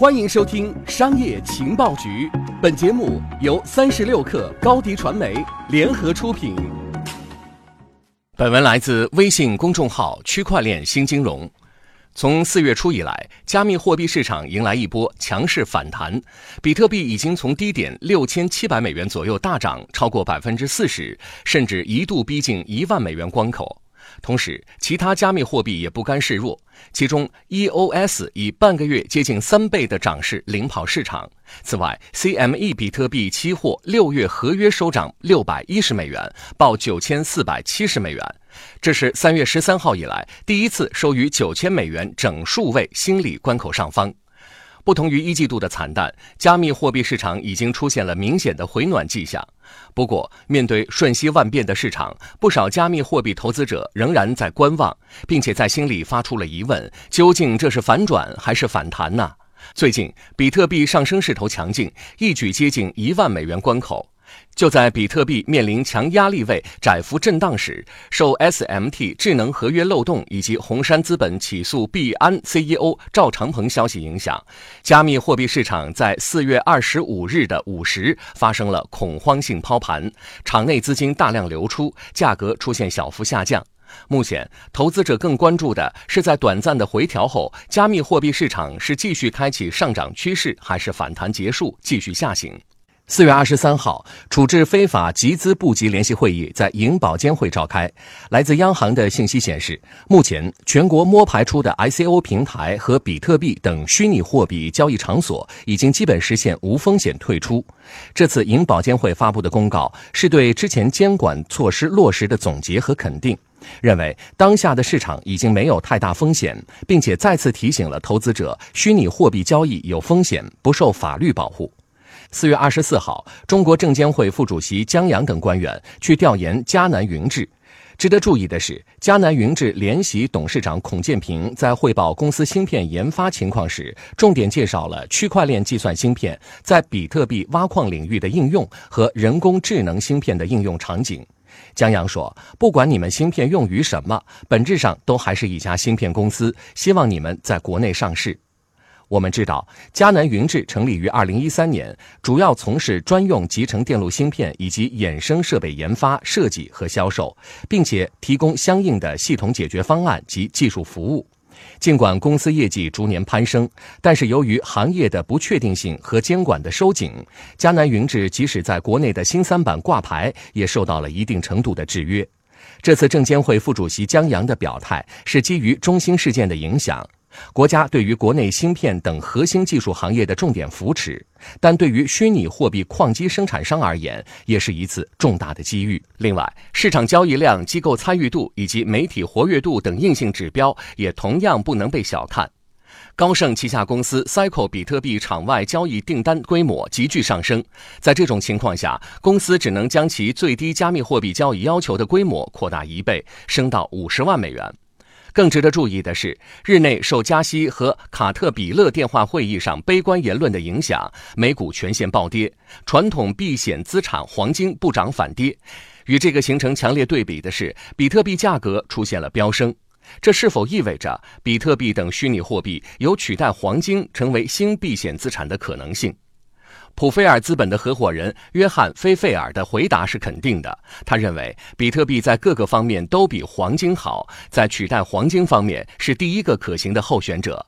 欢迎收听《商业情报局》，本节目由三十六克高低传媒联合出品。本文来自微信公众号“区块链新金融”。从四月初以来，加密货币市场迎来一波强势反弹，比特币已经从低点六千七百美元左右大涨超过百分之四十，甚至一度逼近一万美元关口。同时，其他加密货币也不甘示弱，其中 EOS 以半个月接近三倍的涨势领跑市场。此外，CME 比特币期货六月合约收涨六百一十美元，报九千四百七十美元，这是三月十三号以来第一次收于九千美元整数位心理关口上方。不同于一季度的惨淡，加密货币市场已经出现了明显的回暖迹象。不过，面对瞬息万变的市场，不少加密货币投资者仍然在观望，并且在心里发出了疑问：究竟这是反转还是反弹呢？最近，比特币上升势头强劲，一举接近一万美元关口。就在比特币面临强压力位窄幅震荡时，受 SMT 智能合约漏洞以及红杉资本起诉币安 CEO 赵长鹏消息影响，加密货币市场在四月二十五日的午时发生了恐慌性抛盘，场内资金大量流出，价格出现小幅下降。目前，投资者更关注的是在短暂的回调后，加密货币市场是继续开启上涨趋势，还是反弹结束继续下行。四月二十三号，处置非法集资部级联席会议在银保监会召开。来自央行的信息显示，目前全国摸排出的 ICO 平台和比特币等虚拟货币交易场所已经基本实现无风险退出。这次银保监会发布的公告是对之前监管措施落实的总结和肯定，认为当下的市场已经没有太大风险，并且再次提醒了投资者，虚拟货币交易有风险，不受法律保护。四月二十四号，中国证监会副主席江阳等官员去调研迦南云智。值得注意的是，迦南云智联席董事长孔建平在汇报公司芯片研发情况时，重点介绍了区块链计算芯片在比特币挖矿领域的应用和人工智能芯片的应用场景。江阳说：“不管你们芯片用于什么，本质上都还是一家芯片公司，希望你们在国内上市。”我们知道，迦南云智成立于二零一三年，主要从事专用集成电路芯片以及衍生设备研发、设计和销售，并且提供相应的系统解决方案及技术服务。尽管公司业绩逐年攀升，但是由于行业的不确定性和监管的收紧，迦南云智即使在国内的新三板挂牌，也受到了一定程度的制约。这次证监会副主席江阳的表态是基于中兴事件的影响。国家对于国内芯片等核心技术行业的重点扶持，但对于虚拟货币矿机生产商而言，也是一次重大的机遇。另外，市场交易量、机构参与度以及媒体活跃度等硬性指标也同样不能被小看。高盛旗下公司 Cycle 比特币场外交易订单规模急剧上升，在这种情况下，公司只能将其最低加密货币交易要求的规模扩大一倍，升到五十万美元。更值得注意的是，日内受加息和卡特彼勒电话会议上悲观言论的影响，美股全线暴跌，传统避险资产黄金不涨反跌。与这个形成强烈对比的是，比特币价格出现了飙升。这是否意味着比特币等虚拟货币有取代黄金成为新避险资产的可能性？普菲尔资本的合伙人约翰·菲费尔的回答是肯定的。他认为，比特币在各个方面都比黄金好，在取代黄金方面是第一个可行的候选者。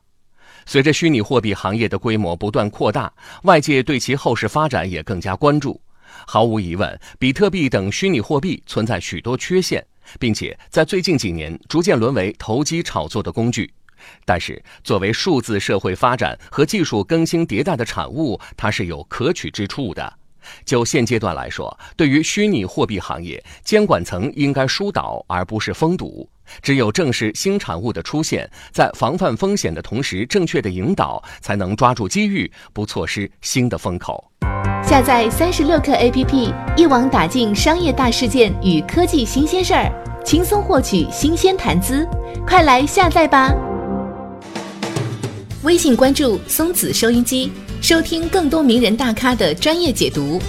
随着虚拟货币行业的规模不断扩大，外界对其后市发展也更加关注。毫无疑问，比特币等虚拟货币存在许多缺陷，并且在最近几年逐渐沦为投机炒作的工具。但是，作为数字社会发展和技术更新迭代的产物，它是有可取之处的。就现阶段来说，对于虚拟货币行业，监管层应该疏导而不是封堵。只有正视新产物的出现，在防范风险的同时，正确的引导，才能抓住机遇，不错失新的风口。下载三十六课 APP，一网打尽商业大事件与科技新鲜事儿，轻松获取新鲜谈资。快来下载吧！微信关注松子收音机，收听更多名人大咖的专业解读。